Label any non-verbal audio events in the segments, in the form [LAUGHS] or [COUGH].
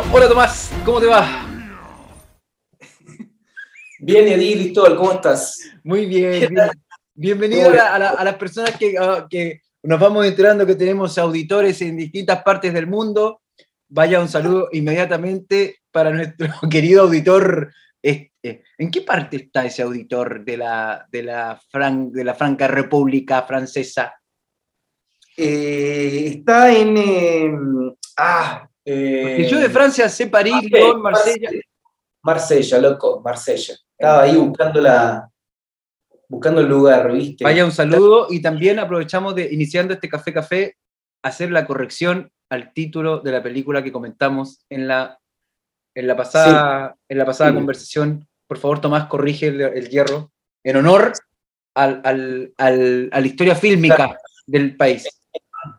Hola Tomás, ¿cómo te va? Bien, Edith Cristóbal, ¿cómo estás? Muy bien, bien. bienvenido a, a, a, las personas que, que, nos vamos enterando que tenemos auditores en distintas partes del mundo. Vaya un saludo inmediatamente para nuestro [LAUGHS] querido auditor. Este, ¿En qué parte está ese auditor de la, de la, Fran, de la Franca República Francesa? Eh, está en... Eh, ah, eh, yo de Francia sé París, Marsella, Marsella. Marsella, loco, Marsella. Estaba ahí buscando la, buscando el lugar, ¿viste? Vaya un saludo y también aprovechamos de, iniciando este Café Café, hacer la corrección al título de la película que comentamos en la, en la pasada, sí. en la pasada sí. conversación. Por favor, Tomás, corrige el, el hierro en honor al, al, al, a la historia fílmica claro. del país.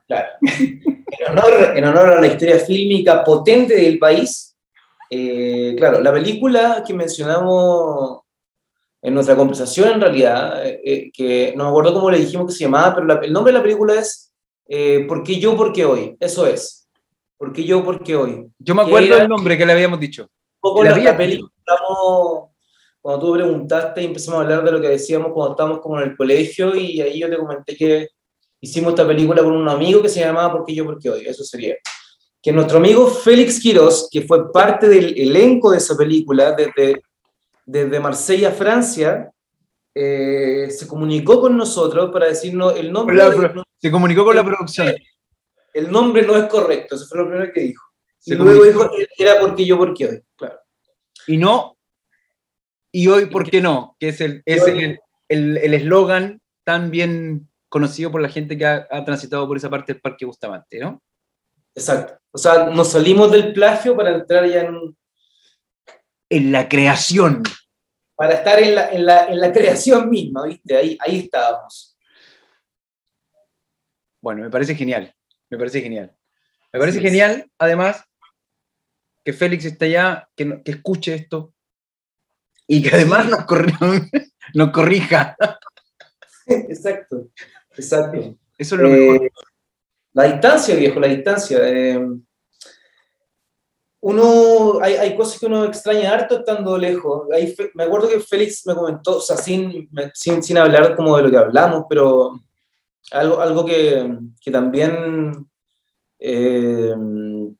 Claro. En honor, en honor, a la historia fílmica potente del país, eh, claro, la película que mencionamos en nuestra conversación en realidad, eh, que no me acuerdo cómo le dijimos que se llamaba, pero la, el nombre de la película es eh, ¿Por qué yo, por qué hoy? Eso es. ¿Por qué yo, por qué hoy? Yo me acuerdo del nombre que le habíamos dicho. Un poco la, la película, cuando tú preguntaste y empezamos a hablar de lo que decíamos cuando estábamos como en el colegio y ahí yo te comenté que hicimos esta película con un amigo que se llamaba ¿Por qué yo, por qué hoy? Eso sería. Que nuestro amigo Félix Quirós, que fue parte del elenco de esa película desde, desde Marsella, Francia, eh, se comunicó con nosotros para decirnos el nombre. La, de, se comunicó con la producción. El nombre no es correcto, eso fue lo primero que dijo. Se y luego dijo era porque yo, porque hoy. Claro. Y no, y hoy, ¿por qué no? Que es el eslogan el, el, el tan bien conocido por la gente que ha, ha, transitado por esa parte del Parque Bustamante, ¿no? Exacto. O sea, nos salimos del plagio para entrar ya en... En la creación. Para estar en la, en la, en la creación misma, ¿viste? Ahí, ahí estábamos. Bueno, me parece genial. Me parece genial. Me parece sí, genial, además, que Félix esté allá, que, que escuche esto y que además nos, corri [LAUGHS] nos corrija. Exacto, exacto. Eso es lo eh, mejor. La distancia, viejo, la distancia. Eh, uno, hay, hay, cosas que uno extraña harto estando lejos. Hay, me acuerdo que Félix me comentó, o sea, sin, sin, sin hablar como de lo que hablamos, pero algo, algo que, que también eh,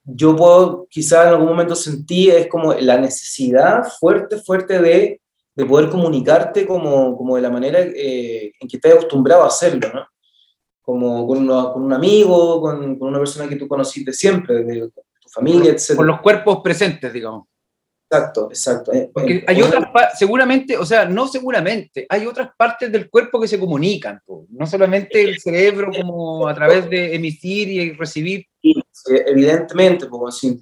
yo puedo, quizá en algún momento sentí, es como la necesidad fuerte, fuerte de, de poder comunicarte como, como de la manera eh, en que estás acostumbrado a hacerlo, ¿no? Como con, una, con un amigo, con, con, una persona que tú conociste siempre, de, de tu familia, etc. Con los cuerpos presentes, digamos. Exacto, exacto. Eh, Porque hay otras, seguramente, o sea, no seguramente, hay otras partes del cuerpo que se comunican, no solamente el cerebro como a través de emitir y recibir. Sí, evidentemente, pues así.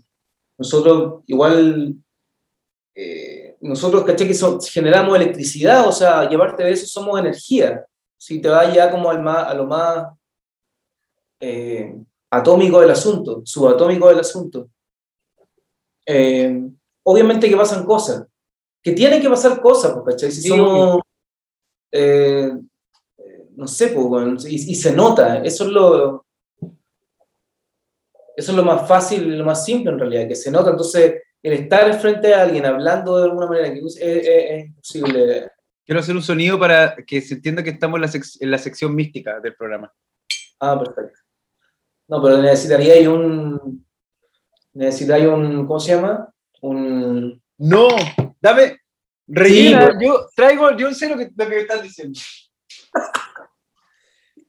Nosotros igual, eh, nosotros, caché que son, generamos electricidad, o sea, llevarte de eso somos energía. Si te vas ya como al más, a lo más eh, atómico del asunto, subatómico del asunto. Eh, obviamente que pasan cosas, que tienen que pasar cosas, ¿cachai? Si somos, eh, no sé, pues, y, y, se nota, eso es lo, eso es lo más fácil, lo más simple en realidad, que se nota, entonces el estar frente a alguien hablando de alguna manera que es, es, es imposible. Quiero hacer un sonido para que se entienda que estamos en la, sec en la sección mística del programa. Ah, perfecto. No, pero necesitaría un, necesitaría un, ¿cómo se llama? un... No, dame, rellena, sí, yo traigo, yo sé lo que, lo que me estás diciendo.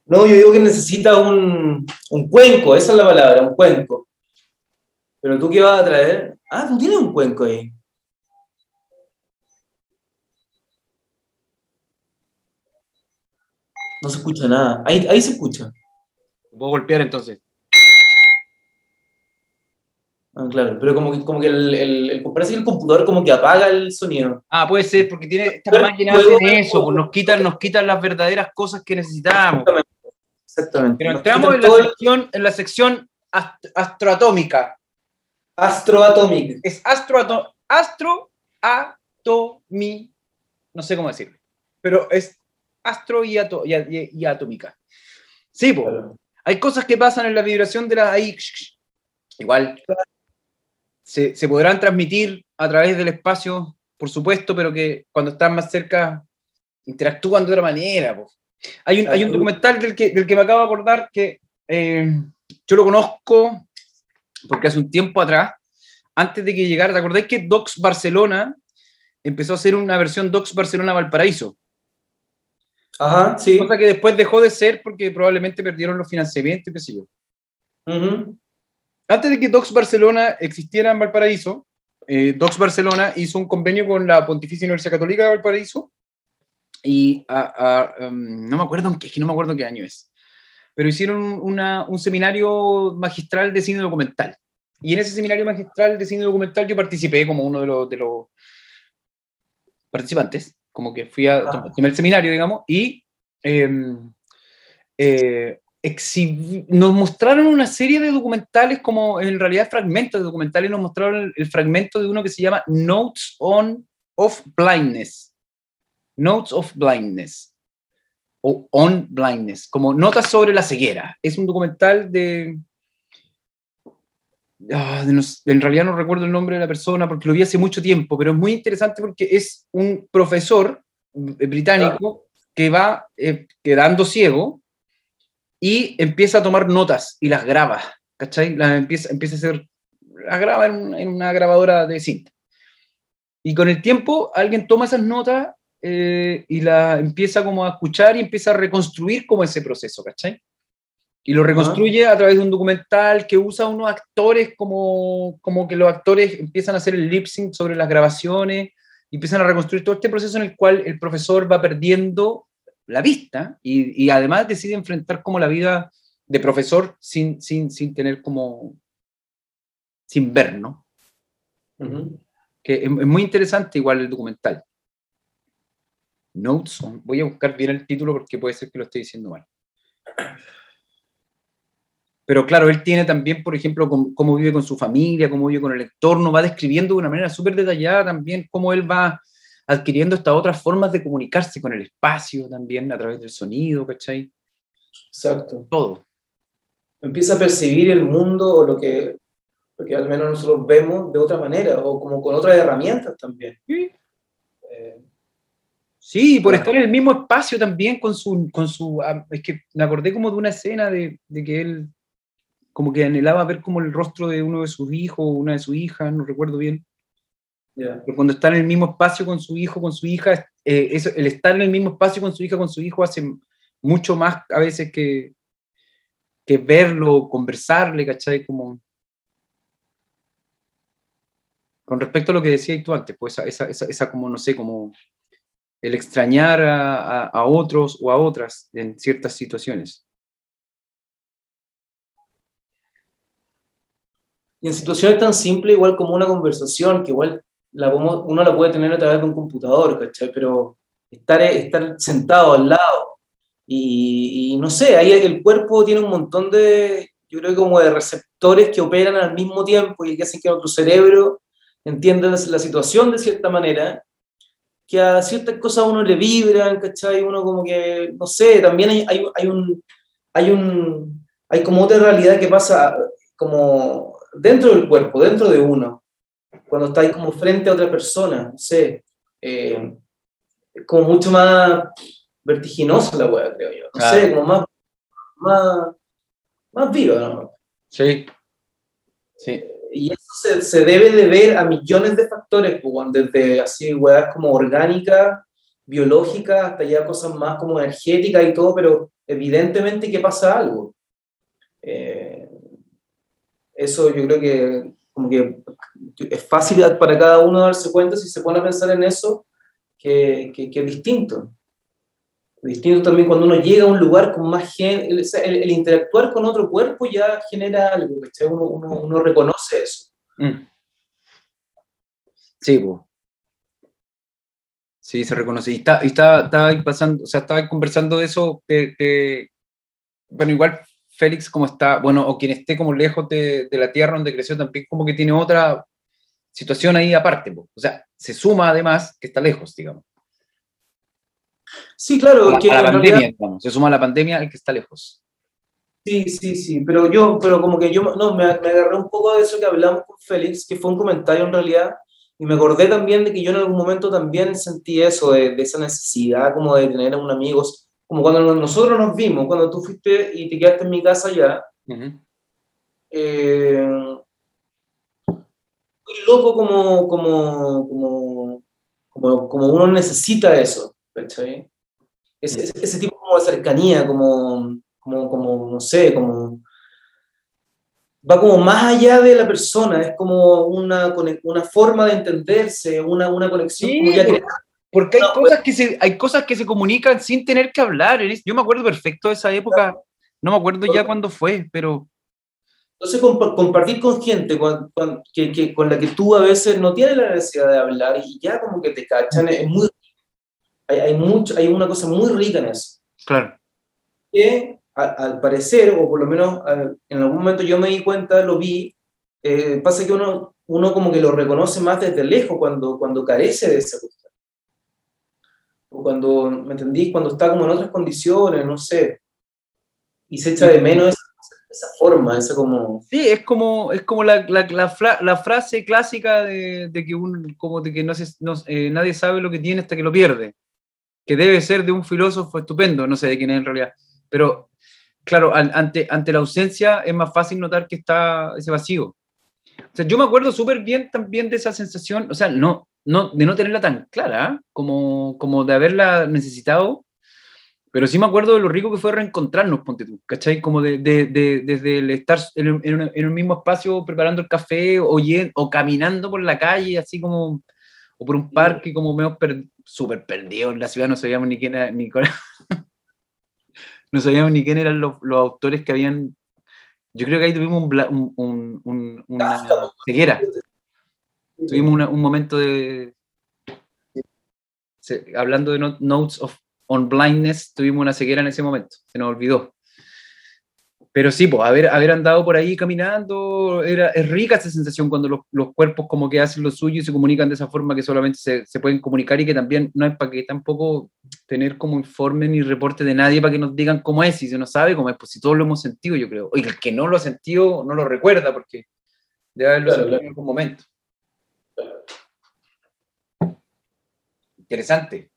No, yo digo que necesita un, un cuenco, esa es la palabra, un cuenco. Pero tú qué vas a traer? Ah, tú tienes un cuenco ahí. No se escucha nada. Ahí, ahí se escucha. Puedo golpear entonces. Ah, claro, pero como que, como que el, el, el, parece que el computador como que apaga el sonido. Ah, puede ser, porque tiene esta máquina de eso, pues nos quitan, nos quitan las verdaderas cosas que necesitamos. Exactamente. Exactamente. Pero entramos en la, sección, en la sección ast astroatómica. Astroatómica. Es astroatómica. Astroatomi. No sé cómo decirlo. Pero es astro y, ato y, y, y atómica. Sí, pues. Claro. Hay cosas que pasan en la vibración de la. Ahí, igual se, se, podrán transmitir a través del espacio, por supuesto, pero que cuando están más cerca interactúan de otra manera. Hay, un, hay un documental del que, del que me acabo de acordar que eh, yo lo conozco porque hace un tiempo atrás, antes de que llegara, ¿te acordáis que Docs Barcelona empezó a hacer una versión Docs Barcelona Valparaíso? Ajá, sí. Cosa que después dejó de ser porque probablemente perdieron los financiamientos, qué sé yo. Antes de que Docs Barcelona existiera en Valparaíso, eh, Docs Barcelona hizo un convenio con la Pontificia Universidad Católica de Valparaíso y um, no me acuerdo, es que no me acuerdo qué año es, pero hicieron un seminario magistral de cine documental. Y en ese seminario magistral de cine documental yo participé como uno de los, de los participantes, como que fui a ah. tomar el seminario, digamos, y em, eh, nos mostraron una serie de documentales, como en realidad fragmentos de documentales, nos mostraron el, fragmento de uno que se llama Notes on of Blindness. Notes of Blindness. O On Blindness, como notas sobre la ceguera. Es un documental de, Ah, en realidad no recuerdo el nombre de la persona porque lo vi hace mucho tiempo, pero es muy interesante porque es un profesor británico que va eh, quedando ciego y empieza a tomar notas y las graba, ¿cachai? Las empieza, empieza a hacer, las graba en, una grabadora de cinta. Y con el tiempo alguien toma esas notas eh, y la empieza como a escuchar y empieza a reconstruir como ese proceso, ¿cachai? y lo reconstruye a través de un documental que usa unos actores como, como que los actores empiezan a hacer el lip sync sobre las grabaciones y empiezan a reconstruir todo este proceso en el cual el profesor va perdiendo la vista y, y además decide enfrentar como la vida de profesor sin, sin, sin tener como, sin ver, ¿no? Que es, es, muy interesante igual el documental. Notes voy a buscar bien el título porque puede ser que lo esté diciendo mal. Pero claro, él tiene también, por ejemplo, cómo, vive con su familia, cómo vive con el entorno, va describiendo de una manera súper detallada también cómo él va adquiriendo estas otras formas de comunicarse con el espacio también a través del sonido, ¿cachai? Exacto. Todo. Empieza a percibir el mundo o lo que, lo que al menos nosotros vemos de otra manera o como con otras herramientas también. Sí. Eh, sí, por estar en el mismo espacio también con su, con su... Ah, es que me acordé como de una escena de, de que él como que anhelaba ver como el rostro de uno de sus hijos o una de sus hijas, no recuerdo bien. Pero cuando está en el mismo espacio con su hijo, con su hija, eh, eso, el estar en el mismo espacio con su hija, con su hijo, hace mucho más a veces que, que verlo, conversarle, ¿cachai? Como... Con respecto a lo que decías tú antes, pues esa, esa, esa, como, no sé, como el extrañar a, a, a otros o a otras en ciertas situaciones. Y en situaciones tan simples, igual como una conversación, que igual la, uno la puede tener a través de un computador, ¿cachai? Pero estar, estar sentado al lado y, no sé, ahí el cuerpo tiene un montón de, yo creo como de receptores que operan al mismo tiempo y que hacen que nuestro cerebro entienda la situación de cierta manera, que a ciertas cosas uno le vibran, ¿cachai? Uno como que, no sé, también hay, hay, hay un, hay un, hay como otra realidad que pasa como dentro del cuerpo, dentro de uno, cuando estáis como frente a otra persona, no sé, eh, como mucho más vertiginosa la weá, creo yo. No sé, como más, más, más viva, ¿no? Sí. Sí. Y eso se, se, debe de ver a millones de factores, pues, desde así weas como orgánica, biológica, hasta ya cosas más como energéticas y todo, pero evidentemente que pasa algo. Eh, eso yo creo que como que es fácil para cada uno darse cuenta si se pone a pensar en eso, que, que, es distinto. Distinto también cuando uno llega a un lugar con más gente, el, interactuar con otro cuerpo ya genera algo, uno, uno, uno, reconoce eso. Mm. Sí, pues. Sí, se reconoce. Y está, está, estaba pasando, o sea, estaba conversando de eso, bueno, igual Félix como está, bueno, o quien esté como lejos de, la tierra donde creció, también como que tiene otra situación ahí aparte. O sea, se suma además que está lejos, digamos. Sí, claro. A la, pandemia, se suma a la pandemia el que está lejos. Sí, sí, sí, pero yo, pero como que yo, no, me, me agarré un poco de eso que hablamos con Félix, que fue un comentario en realidad, y me acordé también de que yo en algún momento también sentí eso, de, de esa necesidad como de tener a un amigo, como cuando nosotros nos vimos, cuando tú fuiste y te quedaste en mi casa ya, eh, muy loco como, como, como, como, como uno necesita eso, ¿cachai? Ese, ese, ese tipo como de cercanía, como como, como, no sé, como... Va como más allá de la persona, es como una, una forma de entenderse, una, una conexión. Sí, porque hay, cosas que se, hay cosas que se comunican sin tener que hablar. Yo me acuerdo perfecto de esa época, no me acuerdo ya cuándo fue, pero... Entonces, compartir con gente con, con, que, que, con la que tú a veces no tienes la necesidad de hablar y ya como que te cachan, es muy... Hay, hay, mucho, hay una cosa muy rica en eso. Claro. Que al, parecer, o por lo menos en algún momento yo me di cuenta, lo vi, eh, pasa que uno, uno como que lo reconoce más desde lejos cuando, cuando carece de esa cuestión. O cuando, ¿me entendís? Cuando está como en otras condiciones, no sé. Y se echa de menos esa, esa forma, esa como... Sí, es como, es como la, la, la, la frase clásica de, de, que, un, como de que no se, no, eh, nadie sabe lo que tiene hasta que lo pierde. Que debe ser de un filósofo estupendo, no sé de quién es en realidad. Pero claro, ante, ante la ausencia es más fácil notar que está ese vacío. O sea, yo me acuerdo súper bien también de esa sensación, o sea, no, no, de no tenerla tan clara ¿eh? como, como de haberla necesitado, pero sí me acuerdo de lo rico que fue reencontrarnos, ponte tú, ¿cachai? Como de, de, de desde el estar en, en, en, un mismo espacio preparando el café o, o caminando por la calle, así como, o por un parque, como medio per, súper perdido en la ciudad, no sabíamos ni quién era, ni [LAUGHS] no sabíamos ni quién eran los, los, autores que habían. Yo creo que ahí tuvimos un, un, un, una ceguera. Tuvimos una, un momento de. Hablando de Notes of on Blindness, tuvimos una ceguera en ese momento, se nos olvidó. Pero sí, pues, haber, haber andado por ahí caminando, era, es rica esa sensación cuando los, los, cuerpos como que hacen lo suyo y se comunican de esa forma que solamente se, se pueden comunicar y que también no es para que tampoco tener como informe ni reporte de nadie para que nos digan cómo es, si se nos sabe cómo es, pues si todos lo hemos sentido, yo creo. Y el que no lo ha sentido no lo recuerda porque debe haberlo claro, sentido en algún momento. Interesante.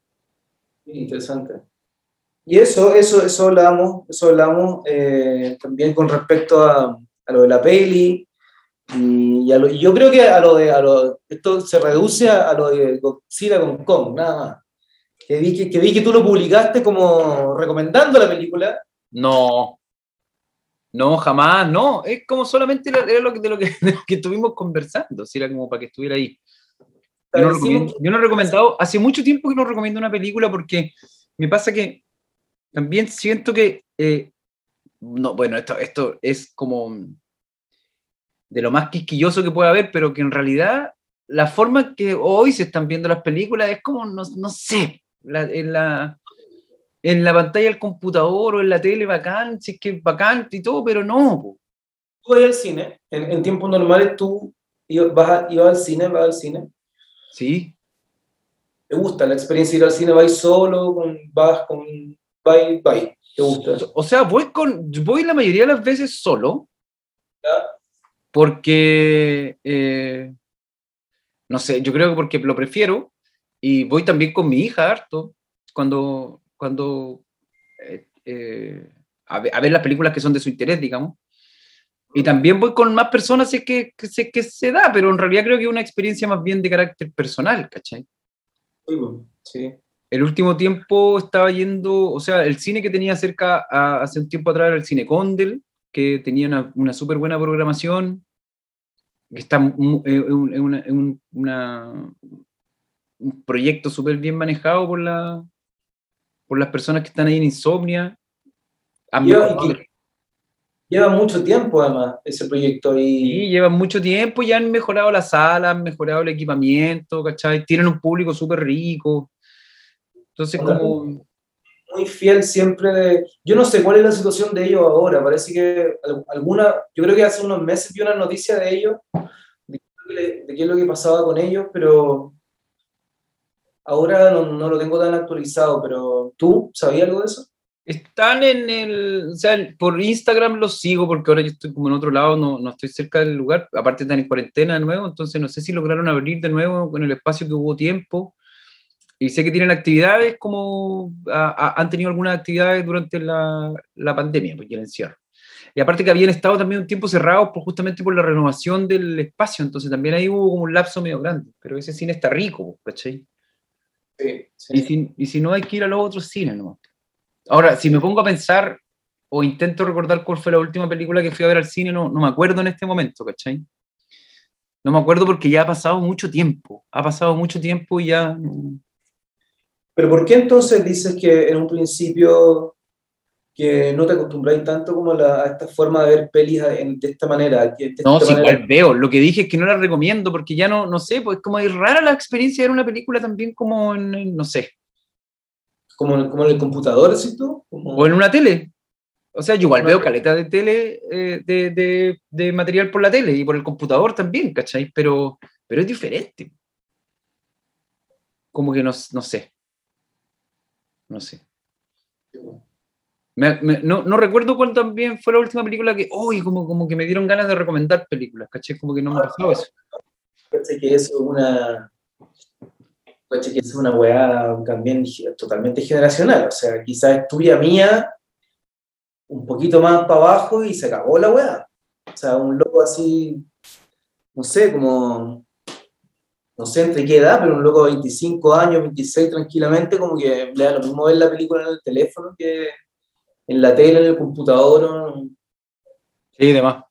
Interesante. Y eso, eso, eso hablamos, eso hablamos eh, también con respecto a, a, lo de la peli. Y, y, lo, y, yo creo que a lo de, a lo, esto se reduce a, a, lo de Godzilla con Kong, nada más. Que vi que, que vi que tú lo publicaste como recomendando la película. No, no, jamás, no. Es como solamente era lo que, de, lo que, [LAUGHS] de lo que estuvimos conversando, si era como para que estuviera ahí. Yo no, yo no he recomendado, hace mucho tiempo que no recomiendo una película porque me pasa que también siento que, eh, no, bueno, esto, esto es como de lo más quisquilloso que puede haber, pero que en realidad la forma que hoy se están viendo las películas es como, no, no sé, la, en, la, en la pantalla del computador o en la tele bacán, si es que es bacán y todo, pero no. Po. Tú vas al cine, en, en tiempos normales tú ibas, ibas al cine, vas al cine. Sí. ¿Te gusta la experiencia de ir al cine? ¿Vas solo? Con, ¿Vas con bye, bye. ¿Te gusta? O sea, voy, con, voy la mayoría de las veces solo. ¿Ya? Porque, eh, no sé, yo creo que porque lo prefiero. Y voy también con mi hija harto. Cuando, cuando eh, eh, a, ver, a, ver, las películas que son de su interés, digamos. Y también voy con más personas si es que, que, que se da, pero en realidad creo que es una experiencia más bien de carácter personal, ¿cachai? Sí el último tiempo estaba yendo, o sea, el cine que tenía cerca a, hace un tiempo atrás era el Cine Condel, que tenía una, una súper buena programación, que está en eh, una, un, una, un proyecto súper bien manejado por, la, por las personas que están ahí en Insomnia. Lleva, lleva mucho tiempo además ese proyecto. Y... Sí, lleva mucho tiempo, ya han mejorado la sala, han mejorado el equipamiento, ¿cachai? Tienen un público súper rico. Entonces, como... Muy fiel siempre de... Yo no sé cuál es la situación de ellos ahora, parece que alguna... Yo creo que hace unos meses vi una noticia de ellos, de, de qué es lo que pasaba con ellos, pero ahora no, no, lo tengo tan actualizado, pero ¿tú sabías algo de eso? Están en el, o sea, por Instagram los sigo porque ahora yo estoy como en otro lado, no, no estoy cerca del lugar, aparte están en cuarentena de nuevo, entonces no sé si lograron abrir de nuevo con el espacio que hubo tiempo. Y sé que tienen actividades como, han tenido algunas actividades durante la, la pandemia, porque el encierro. Y aparte que habían estado también un tiempo cerrados por, justamente por la renovación del espacio, entonces también ahí hubo como un lapso medio grande, pero ese cine está rico, ¿cachai? Sí, sí. Y, si, y si no hay que ir a los otros cines, ¿no? Ahora, si me pongo a pensar o intento recordar cuál fue la última película que fui a ver al cine, no, no me acuerdo en este momento, ¿cachai? No me acuerdo porque ya ha pasado mucho tiempo, ha pasado mucho tiempo y ya... Pero ¿por qué entonces dices que en un principio que no te acostumbráis tanto como a esta forma de ver pelis de esta manera? no, sí, igual veo. Lo que dije es que no la recomiendo porque ya no, no sé, pues como es rara la experiencia de ver una película también como en, no sé, como, como en el computador, ¿sí tú? O en una tele. O sea, yo igual veo caleta de tele, eh, de, de, de, material por la tele y por el computador también, ¿cachai? Pero, pero es diferente. Como que no, no sé. No sé. no, no, recuerdo cuál también fue la última película que, uy, como, como que me dieron ganas de recomendar películas, ¿cachai? Como que no me pasó eso. Parece que es una, que es una weá también totalmente generacional. O sea, quizás es tuya mía, un poquito más para abajo y se acabó la weá. O sea, un loco así, no sé, como, no sé entre qué edad, pero un loco de 25 años, 26 tranquilamente, como que le da lo mismo ver la película en el teléfono que en la tele, en el computador. Sí, demás.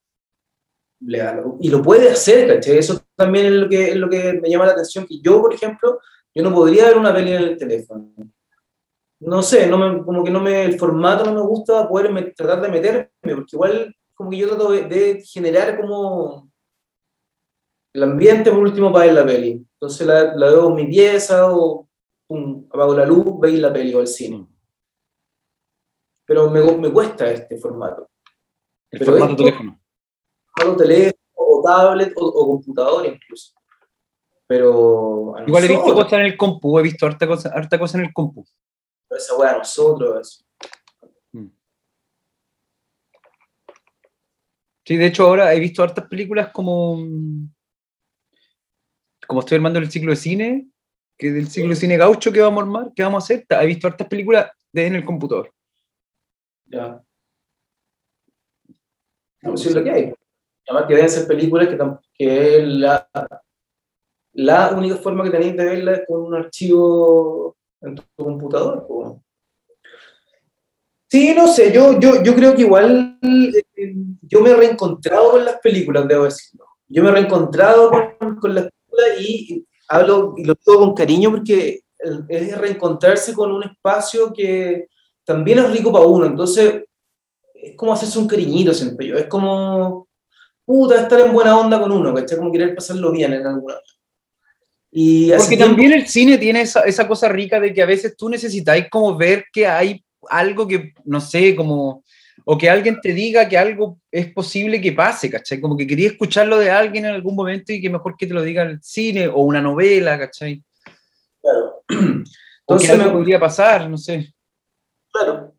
Y lo puede hacer, ¿cachai? Eso también es lo que, es lo que me llama la atención, que yo, por ejemplo, yo no podría ver una peli en el teléfono. No sé, no me, como que no me, el formato no me gusta poder tratar de meterme, porque igual como que yo trato de, generar como el ambiente por último para ver la peli. Entonces la, la veo en mi pieza o apago la luz, veis la peli o el cine. Pero me, me cuesta este formato. El formato teléfono. teléfono, o tablet, o, o computador incluso. Pero. Igual he visto cosas en el compu, he visto harta cosa, harta cosa en el compu. Pero esa weá a nosotros. Mm. Sí, de hecho ahora he visto hartas películas como. Como estoy armando el ciclo de cine, que del ciclo de cine gaucho que vamos a armar, que vamos a hacer, he visto hartas películas de en el computador. Ya. No, es lo que hay. Además que deben ser películas que, que la, la única forma que tenéis de verla es con un archivo en tu computador. Sí, no sé, yo, yo, yo creo que igual eh, yo me he reencontrado con las películas, debo decirlo. Yo me he reencontrado con, con las películas y hablo y lo digo con cariño porque es reencontrarse con un espacio que también es rico para uno. Entonces, es como hacerse un cariñito siempre yo. Es como, puta, estar en buena onda con uno, ¿cachai? Como querer pasarlo bien en alguna porque también el cine tiene esa, esa, cosa rica de que a veces tú necesitáis como ver que hay algo que, no sé, como, o que alguien te diga que algo es posible que pase, ¿cachai? Como que quería escucharlo de alguien en algún momento y que mejor que te lo diga el cine o una novela, ¿cachai? Claro. [CLEARS THROAT] Entonces me podría pasar, no sé. Claro.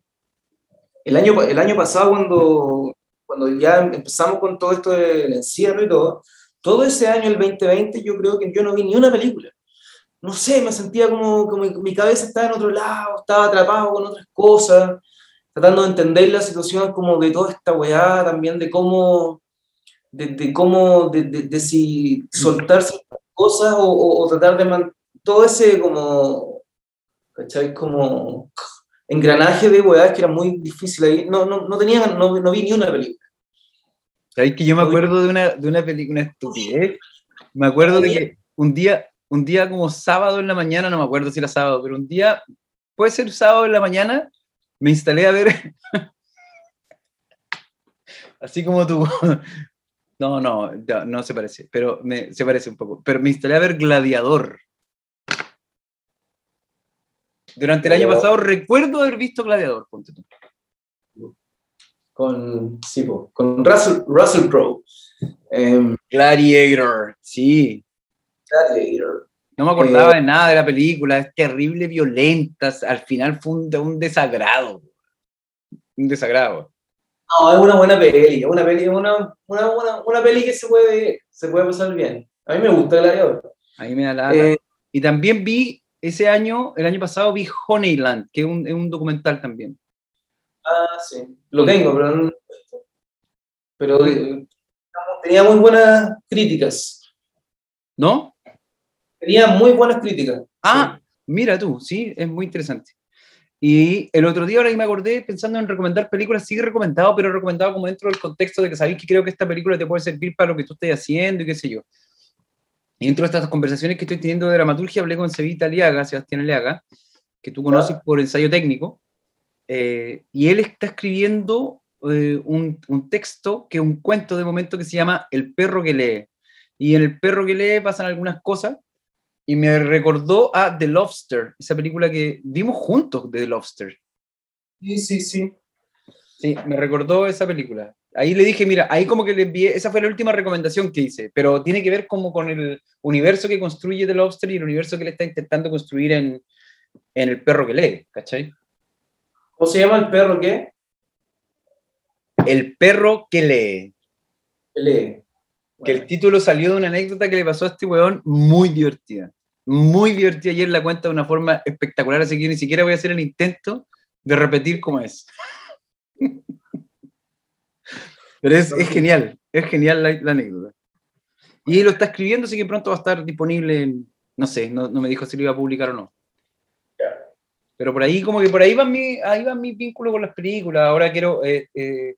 El año, el año pasado, cuando, cuando ya empezamos con todo esto del encierro y todo, todo ese año, el 2020, yo creo que yo no vi ni una película. No sé, me sentía como, como mi cabeza estaba en otro lado, estaba atrapado con otras cosas, tratando de entender la situación como de toda esta weá, también de cómo, de, cómo, de, de, si soltarse cosas o, o, tratar de todo ese como, ¿cachai? Como engranaje de weá que era muy difícil ahí. No, no, no, tenía, no, no vi ni una película. ¿Sabes que yo me acuerdo de una, de una película estupidez? Me acuerdo de que un día, un día como sábado en la mañana, no me acuerdo si era sábado, pero un día, puede ser sábado en la mañana, me instalé a ver, [LAUGHS] así como tú, no, no, no, se parece, pero me, se parece un poco, pero me instalé a ver Gladiador. Durante el año pasado recuerdo haber visto Gladiador, ponte tú con, sí, con Russell, Russell Crowe. Em, Gladiator, sí. Gladiator. No me acordaba eh, de nada de la película, es terrible, violenta, al final fue un, desagrado. un desagrado. No, es una buena peli, es una peli, una, una, una, una peli que se puede, se puede pasar bien. A mí me gusta Gladiador. A mí me da la... Eh, y también vi ese año, el año pasado vi Honeyland, que es un, es un documental también. Ah, sí. Lo tengo, pero no, pero eh, tenía muy buenas críticas. ¿No? Tenía muy buenas críticas. Ah, mira tú, sí, es muy interesante. Y el otro día, ahora que me acordé, pensando en recomendar películas, sí recomendado, pero recomendado como dentro del contexto de que sabéis que creo que esta película te puede servir para lo que tú estés haciendo y qué sé yo. Y dentro de estas conversaciones que estoy teniendo de dramaturgia, hablé con Sevita Aliaga, Sebastián Aliaga, que tú conoces por ensayo técnico, eh, y él está escribiendo eh, un, un, texto que es un cuento de momento que se llama El perro que lee. Y en El perro que lee pasan algunas cosas y me recordó a The Lobster, esa película que vimos juntos de The Lobster. Sí, sí, sí. Sí, me recordó esa película. Ahí le dije, mira, ahí como que le envié, esa fue la última recomendación que hice, pero tiene que ver como con el universo que construye The Lobster y el universo que le está intentando construir en, en El perro que lee, ¿cachai? ¿Cómo se llama el perro qué? El perro que lee. Que lee. Que el título salió de una anécdota que le pasó a este weón muy divertida. Muy divertida. Ayer la cuenta de una forma espectacular, así que ni siquiera voy a hacer el intento de repetir cómo es. [LAUGHS] Pero es, es, genial, es genial la, la, anécdota. Y lo está escribiendo, así que pronto va a estar disponible en, no sé, no, no me dijo si lo iba a publicar o no. Pero por ahí, como que por ahí va mi, ahí va mi vínculo con las películas. Ahora quiero, eh, eh,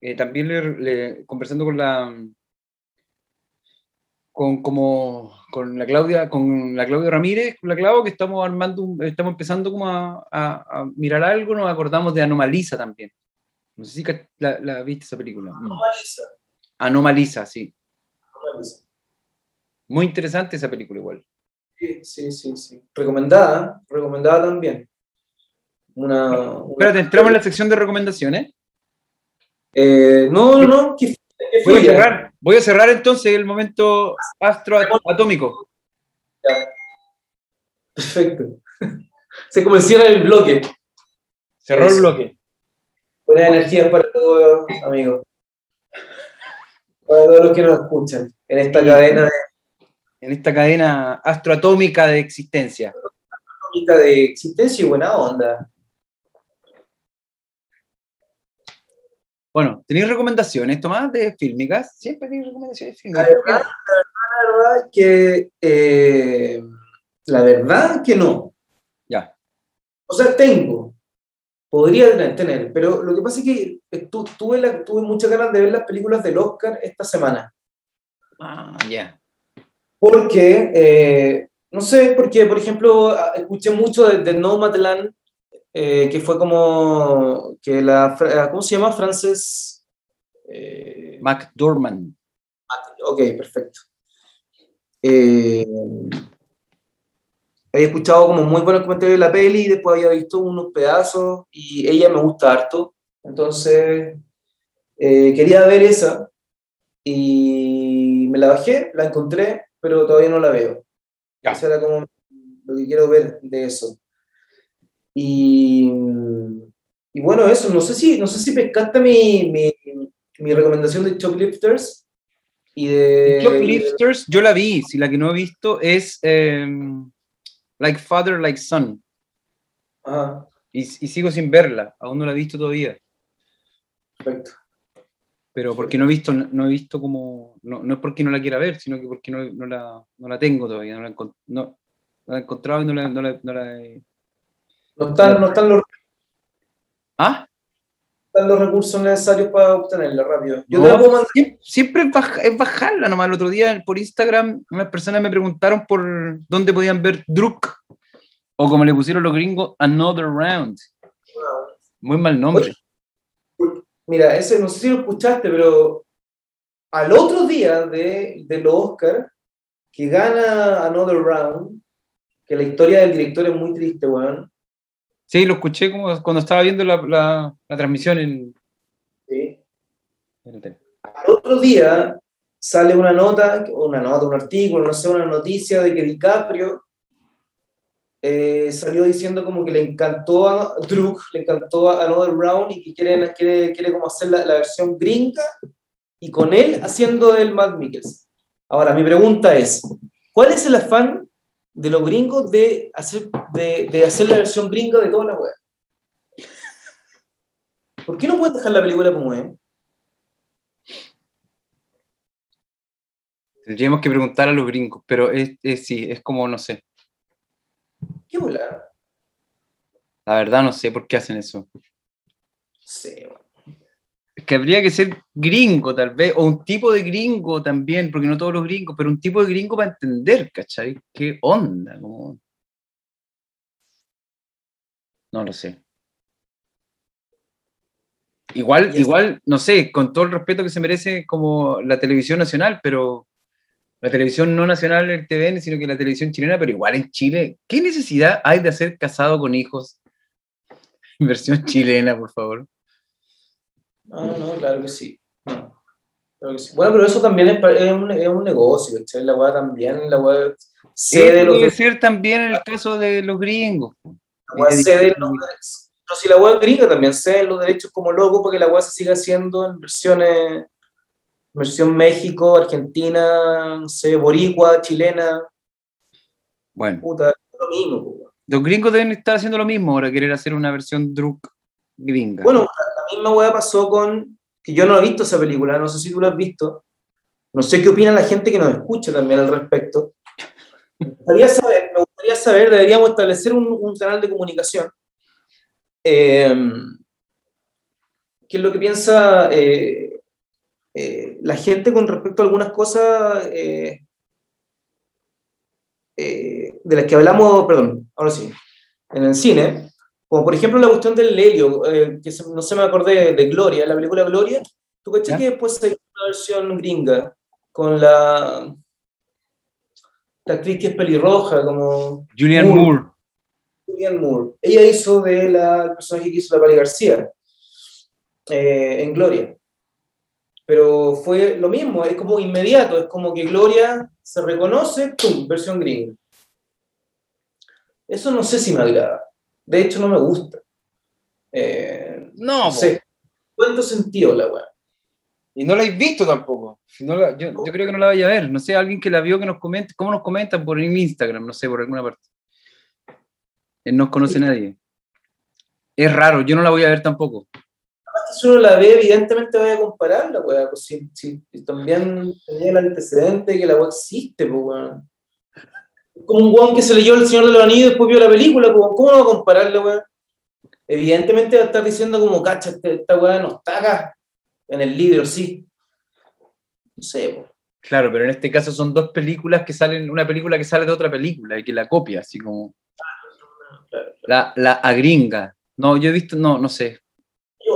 eh, también le, le, conversando con la, con, como, con la Claudia, con la Claudia Ramírez, con la Clau, que estamos armando, un, estamos empezando como a, a, a, mirar algo, nos acordamos de Anomaliza también. No sé si la, la viste esa película. Anomaliza. Anomaliza, sí. Anomaliza. Muy interesante esa película igual. Sí, sí, sí, sí. Recomendada, recomendada también. Una, una... Espérate, entramos en la sección de recomendaciones. Eh, no, no, no. ¿Qué, qué voy a cerrar. Voy a cerrar entonces el momento astroatómico. Ya. Perfecto. [LAUGHS] Se como el bloque. Cerró el bloque. Buenas energías para todos, amigos. Para todos los que nos escuchan en esta sí. cadena de... En esta cadena astroatómica de existencia. Astroatómica de existencia y buena onda. Bueno, ¿tenéis recomendaciones, Tomás, de fílmicas? Siempre tenéis recomendaciones fílmicas. La verdad, la verdad, verdad que eh, la verdad que no. Ya. O sea, tengo. Podría tener, pero lo que pasa es que tu, tuve, la, tuve muchas ganas de ver las películas del Oscar esta semana. Ah, ya. Yeah. Porque, eh, no sé, porque, por ejemplo, escuché mucho de, de Nomadland eh, que fue como que la, ¿cómo se llama? Frances eh, McDormand. Ok, perfecto. Eh, había escuchado como muy buenos comentarios de la peli y después había visto unos pedazos y ella me gusta harto, entonces eh, quería ver esa y me la bajé, la encontré, pero todavía no la veo. Ya. Eso era como lo que quiero ver de eso. Y, y, bueno, eso, no sé si, no sé si pescaste mi, mi, mi recomendación de Choplifters. Y de... Choplifters, yo la vi, si la que no he visto es eh, Like Father, Like Son. Ajá. Y, y, sigo sin verla, aún no la he visto todavía. Perfecto. Pero porque no he visto, no he visto como, no, no es porque no la quiera ver, sino que porque no, no, la, no la tengo todavía, no la, no, no la he encontrado y no la, no la, no la he, no están, no están los, ¿Ah? están los recursos necesarios para obtenerla rápido. Yo no, puedo. Siempre, siempre es, baja, es, bajarla nomás. El otro día por Instagram unas personas me preguntaron por dónde podían ver Druk, o como le pusieron los gringos, Another Round. Muy mal nombre. Mira, ese no sé si lo escuchaste, pero al otro día de, de los Oscar, que gana Another Round, que la historia del director es muy triste, weón. Sí, lo escuché como cuando estaba viendo la, la, la transmisión en... Sí. Al otro día sale una nota, una nota, un artículo, no sé, una noticia de que DiCaprio eh, salió diciendo como que le encantó a Druk, le encantó a Another Round y que quiere, quiere, quiere como hacer la, la, versión gringa y con él haciendo el Matt Mikkelsen. Ahora, mi pregunta es, ¿cuál es el afán de los gringos de hacer, de, de hacer la versión gringa de toda la web? ¿Por qué no pueden dejar la película como es? Tendríamos que preguntar a los gringos, pero es, es sí, es como, no sé. ¿Qué volada? La verdad no sé por qué hacen eso. Sí, bueno. Que habría que ser gringo, tal vez, o un tipo de gringo también, porque no todos los gringos, pero un tipo de gringo para entender, ¿cachai? ¿Qué onda? Como... No lo sé. Igual, igual, no sé, con todo el respeto que se merece como la televisión nacional, pero la televisión no nacional, el TVN, sino que la televisión chilena, pero igual en Chile, ¿qué necesidad hay de hacer casado con hijos? [LAUGHS] Versión chilena, por favor. No, no, claro que sí. No, claro que sí. Bueno, pero eso también es, es, un, es un, negocio, ¿cachai? La weá también, la weá cede los... Puede ser también el caso de los gringos. La weá cede los Pero si la weá gringa también cede los derechos como loco porque la weá se sigue haciendo en versiones versión México, Argentina, no sé, Boricua, chilena. Bueno. Puta, lo mismo. Puta. Los gringos deben estar haciendo lo mismo ahora, querer hacer una versión Druk gringa. Bueno, misma hueá pasó con, que yo no he visto esa película, no sé si tú la has visto. No sé qué opina la gente que nos escucha también al respecto. Me gustaría saber, me gustaría saber deberíamos establecer un, canal de comunicación. Eh, ¿Qué es lo que piensa eh, eh, la gente con respecto a algunas cosas eh, de las que hablamos, perdón, ahora sí, en el cine, como por ejemplo la cuestión del helio, que se, no se me acordé de Gloria, la película Gloria, tú caché que después hay una versión gringa con la, la actriz que es pelirroja, como... Julianne Moore. Moore. Julianne Moore. Ella hizo de la personaje que hizo la Pali García en Gloria pero fue lo mismo, es como inmediato, es como que Gloria se reconoce, ¡pum!, versión gringa. Eso no sé si me agrada. De hecho, no me gusta. Eh, no, no sé. ¿Cuánto sentido la weá? Y no la habéis visto tampoco. Si no la, yo, yo, creo que no la vaya a ver. No sé, alguien que la vio que nos comente. ¿Cómo nos comentan? Por Instagram, no sé, por alguna parte. Él no conoce a nadie. Es raro, yo no la voy a ver tampoco si uno la ve, evidentemente voy a compararla, weá. Pues si, si, si, también tenía el antecedente que la weá existe, pues, weón. Como un weón que se leyó El Señor de los Anillos y después vio la película, pues, ¿cómo no va a compararla, weón? Evidentemente va a estar diciendo como, cacha, este, esta weá nos taga en el libro, sí. No sé, pues. Claro, pero en este caso son dos películas que salen, una película que sale de otra película y que la copia, así como. La, la agringa. No, yo he visto, no, no sé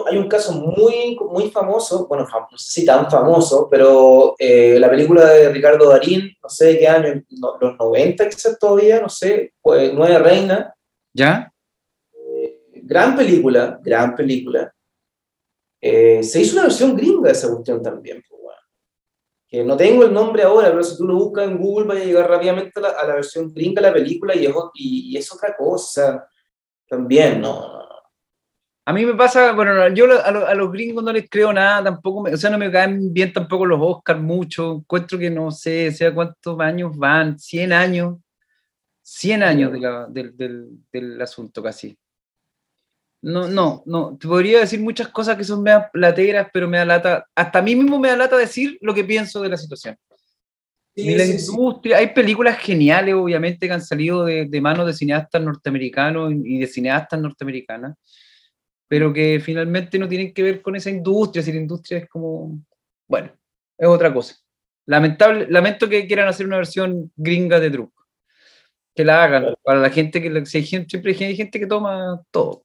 hay un caso muy, muy famoso, bueno, no sé si tan famoso, pero eh, la película de Ricardo Darín, no sé de qué año, no, los 90 quizás todavía, no sé, pues Nueve Reina. ¿Ya? Eh, gran película, gran película. Eh, se hizo una versión gringa de esa cuestión también, pues, bueno. que no tengo el nombre ahora, pero si tú lo buscas en Google vas a llegar rápidamente a la, a la versión gringa de la película y es, y, y es otra cosa también, no, no a mí me pasa, bueno, yo a, los, a los gringos no les creo nada, tampoco, me, o sea, no me caen bien tampoco los Oscars mucho, encuentro que no sé, sea cuántos años van, 100 años, 100 años de la, del, del, del, asunto casi. No, no, no, te podría decir muchas cosas que son medio plateras, pero me da lata, hasta a mí mismo me da lata decir lo que pienso de la situación. Sí, la sí, industria, sí. hay películas geniales, obviamente, que han salido de, de manos de cineastas norteamericanos y de cineastas norteamericanas pero que finalmente no tienen que ver con esa industria, si la industria es como, bueno, es otra cosa. Lamentable, lamento que quieran hacer una versión gringa de Druk. Que la hagan, para la gente que si hay gente, siempre hay gente que toma todo.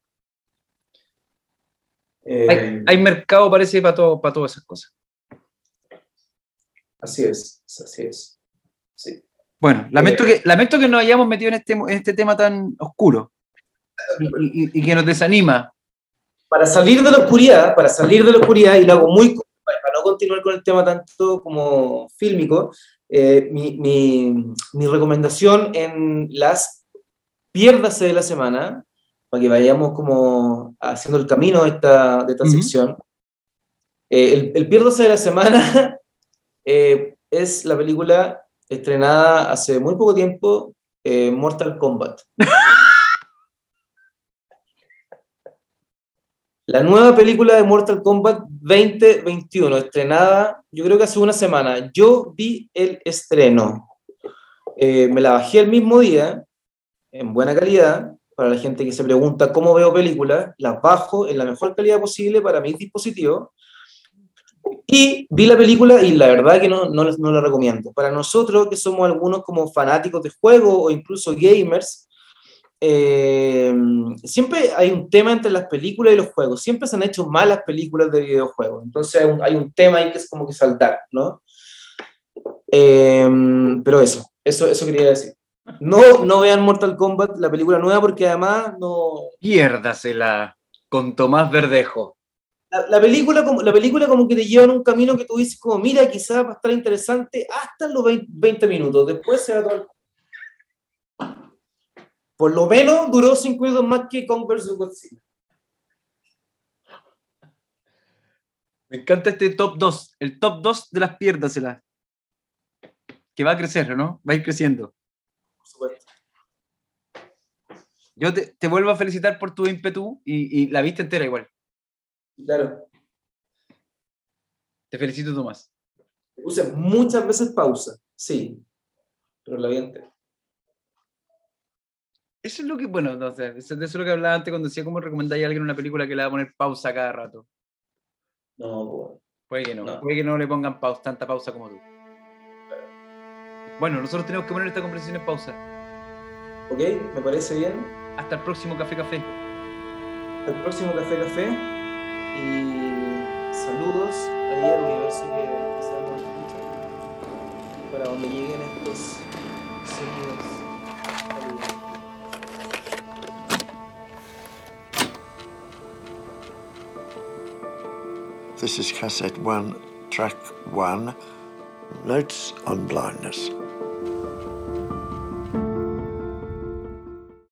Eh, hay, hay, mercado, parece, para, todo, para todas esas cosas. Así es, así es. Sí. Bueno, lamento, eh, que, lamento que nos hayamos metido en este, en este tema tan oscuro y, y, y que nos desanima, para salir de la oscuridad, para salir de la oscuridad, y lo hago muy, para no continuar con el tema tanto como fílmico, eh, mi, mi, mi, recomendación en las piérdase de la semana, para que vayamos como haciendo el camino de esta, de esta sección. Eh, el, el, piérdase de la semana [LAUGHS] eh, es la película estrenada hace muy poco tiempo, Mortal Kombat. [LAUGHS] La nueva película de Mortal Kombat 2021, estrenada yo creo que hace una semana. Yo vi el estreno. Eh, me la bajé el mismo día, en buena calidad, para la gente que se pregunta cómo veo películas, las bajo en la mejor calidad posible para mis dispositivos. Y vi la película y la verdad que no, no, no la recomiendo. Para nosotros que somos algunos como fanáticos de juego o incluso gamers, eh, siempre hay un tema entre las películas y los juegos. Siempre se han hecho malas películas de videojuegos. Entonces hay un, hay un tema ahí que es como que saltar, ¿no? Eh, pero eso, eso, eso quería decir. No, no vean Mortal Kombat, la película nueva, porque además no... Piérdasela con Tomás Verdejo. La, la, película, como, la película como que te lleva en un camino que tú dices como, mira, quizás va a estar interesante hasta los 20, 20 minutos. Después se va todo el por lo menos duró cinco minutos más que Kong vs. Godzilla. Me encanta este top 2, el top 2 de las piérdaselas. Que va a crecer, ¿no? Va a ir creciendo. Por supuesto. Yo te, te vuelvo a felicitar por tu ímpetu y, y, la viste entera igual. Claro. Te felicito, Tomás. Puse muchas veces pausa, sí, pero la vi entera. Eso es lo que, bueno, no sé, eso es lo que hablaba antes cuando decía cómo recomendáis a alguien una película que le va a poner pausa cada rato. No, bueno. Puede que no, no, puede que no le pongan pausa, tanta pausa como tú. Bueno, nosotros tenemos que poner esta conversación en pausa. Ok, me parece bien. Hasta el próximo Café Café. Hasta el próximo Café Café. Y saludos ahí al universo que, se nos escucha. Para donde lleguen estos sonidos. This is cassette one, track one, Notes on Blindness.